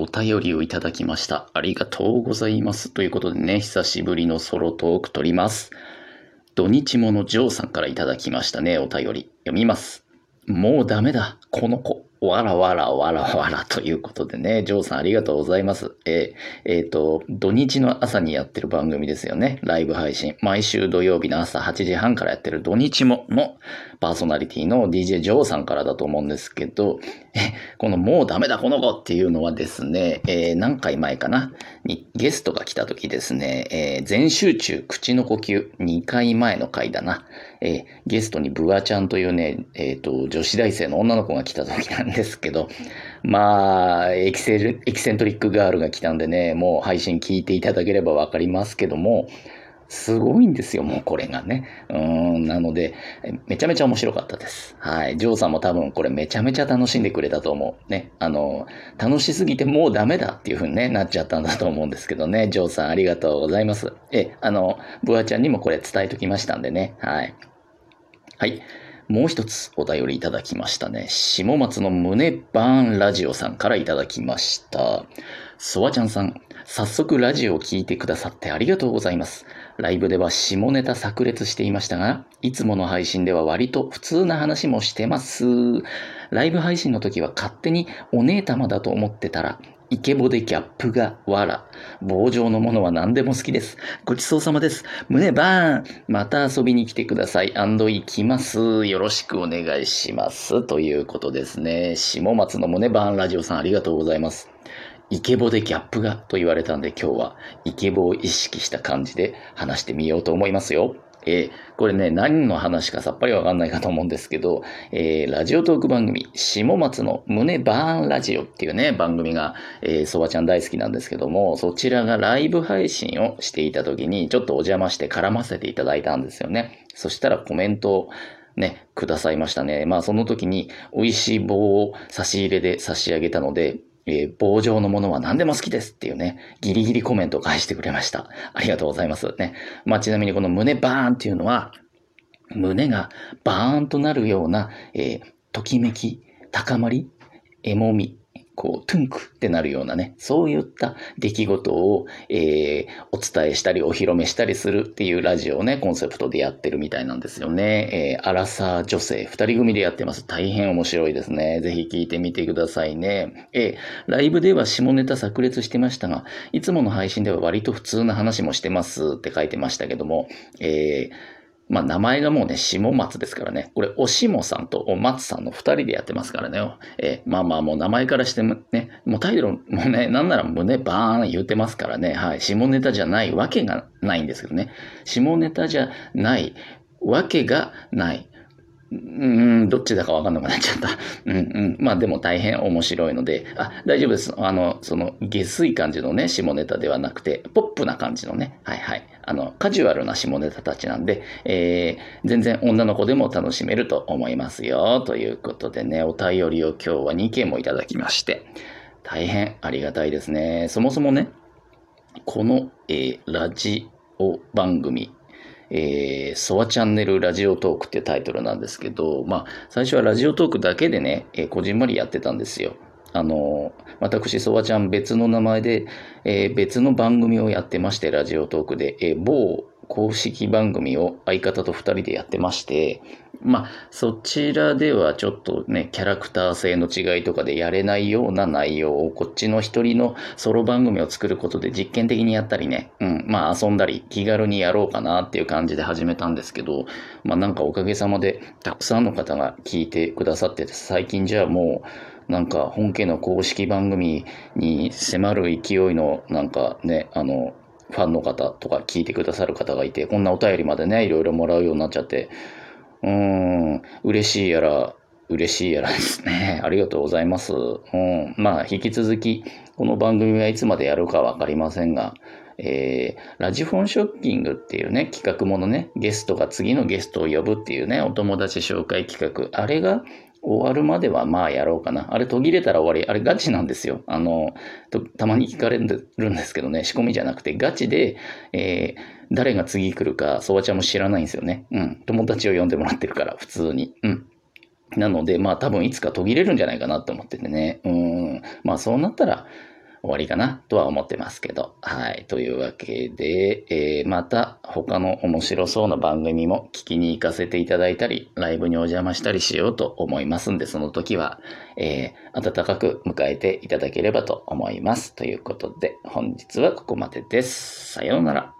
お便りをいただきました。ありがとうございます。ということでね、久しぶりのソロトーク撮ります。土日ものジョーさんからいただきましたね、お便り。読みます。もうダメだ、この子。わらわらわらわらということでね、ジョーさんありがとうございます。えーえーと、土日の朝にやってる番組ですよね。ライブ配信。毎週土曜日の朝8時半からやってる土日ものパーソナリティの DJ ジョーさんからだと思うんですけど、このもうダメだこの子っていうのはですね、えー何回前かな？にゲストが来た時ですね、え全集中口の呼吸2回前の回だな。えーゲストにブアちゃんというね、えっ、と、女子大生の女の子が来た時なんですけど、まあ、エキセル、エキセントリックガールが来たんでね、もう配信聞いていただければわかりますけども、すごいんですよ、もうこれがね。うん、なので、めちゃめちゃ面白かったです。はい。ジョーさんも多分これめちゃめちゃ楽しんでくれたと思う。ね。あの、楽しすぎてもうダメだっていう風に、ね、なっちゃったんだと思うんですけどね。ジョーさんありがとうございます。え、あの、ブアちゃんにもこれ伝えときましたんでね。はい。はい。もう一つお便りいただきましたね。下松の胸バーンラジオさんからいただきました。ソワちゃんさん、早速ラジオを聞いてくださってありがとうございます。ライブでは下ネタ炸裂していましたが、いつもの配信では割と普通な話もしてます。ライブ配信の時は勝手にお姉玉だと思ってたら、イケボでギャップがわら。棒状のものは何でも好きです。ごちそうさまです。胸バーンまた遊びに来てください。アンド行きます。よろしくお願いします。ということですね。下松の胸バーンラジオさんありがとうございます。イケボでギャップがと言われたんで今日はイケボを意識した感じで話してみようと思いますよ。えーこれね、何の話かさっぱりわかんないかと思うんですけど、えーラジオトーク番組、下松の胸バーンラジオっていうね、番組が、えー、そばちゃん大好きなんですけども、そちらがライブ配信をしていた時に、ちょっとお邪魔して絡ませていただいたんですよね。そしたらコメントをね、くださいましたね。まあその時に美味しい棒を差し入れで差し上げたので、えー棒状のものは何でも好きですっていうね、ギリギリコメントを返してくれました。ありがとうございます。ね。まあちなみにこの胸バーンっていうのは、胸がバーンとなるような、えーときめき、高まり、えもみ、こう、トゥンクってなるようなね、そういった出来事を、えーお伝えしたり、お披露目したりするっていうラジオをね、コンセプトでやってるみたいなんですよね。えーアラサー女性、二人組でやってます。大変面白いですね。ぜひ聞いてみてくださいね。えーライブでは下ネタ炸裂してましたが、いつもの配信では割と普通な話もしてますって書いてましたけども、えーまあ名前がもうね、下松ですからね。これ、おしもさんとお松さんの二人でやってますからね。えーまあまあもう名前からしてもね、もうタイトルもね、なんなら胸バーン言ってますからね。はい。下ネタじゃないわけがないんですけどね。下ネタじゃないわけがない。うん、どっちだかわかんなくなっちゃった。うんうん。まあでも大変面白いので、あ、大丈夫です。あの、その、下水感じのね、下ネタではなくて、ポップな感じのね、はいはい。あの、カジュアルな下ネタたちなんで、えー、全然女の子でも楽しめると思いますよ。ということでね、お便りを今日は2件もいただきまして、大変ありがたいですね。そもそもね、この、えーラジオ番組、えー、ソワチャンネルラジオトークってタイトルなんですけど、まあ、最初はラジオトークだけでね、えーこじんまりやってたんですよ。あの、私、ソワちゃん別の名前で、えー別の番組をやってまして、ラジオトークで、えー某公式番組を相方と二人でやってまして、まあ、そちらではちょっとね、キャラクター性の違いとかでやれないような内容を、こっちの一人のソロ番組を作ることで実験的にやったりね、うん、まあ遊んだり気軽にやろうかなっていう感じで始めたんですけど、まあなんかおかげさまでたくさんの方が聞いてくださってて、最近じゃあもう、なんか本家の公式番組に迫る勢いのなんかね、あの、ファンの方とか聞いてくださる方がいて、こんなお便りまでね、いろいろもらうようになっちゃって、うーん、嬉しいやら、嬉しいやらですね。ありがとうございます。うん。まあ、引き続き、この番組はいつまでやるかわかりませんが、えー、ラジフォンショッキングっていうね、企画ものね、ゲストが次のゲストを呼ぶっていうね、お友達紹介企画、あれが終わるまではまあやろうかな。あれ途切れたら終わり。あれガチなんですよ。あの、とたまに聞かれるんですけどね、仕込みじゃなくてガチで、えー誰が次来るか、そばちゃんも知らないんですよね。うん。友達を呼んでもらってるから、普通に。うん。なので、まあ多分いつか途切れるんじゃないかなと思っててね。うん。まあそうなったら、終わりかなとは思ってますけど。はい。というわけで、えー、また他の面白そうな番組も聞きに行かせていただいたり、ライブにお邪魔したりしようと思いますんで、その時は、えー、温かく迎えていただければと思います。ということで、本日はここまでです。さようなら。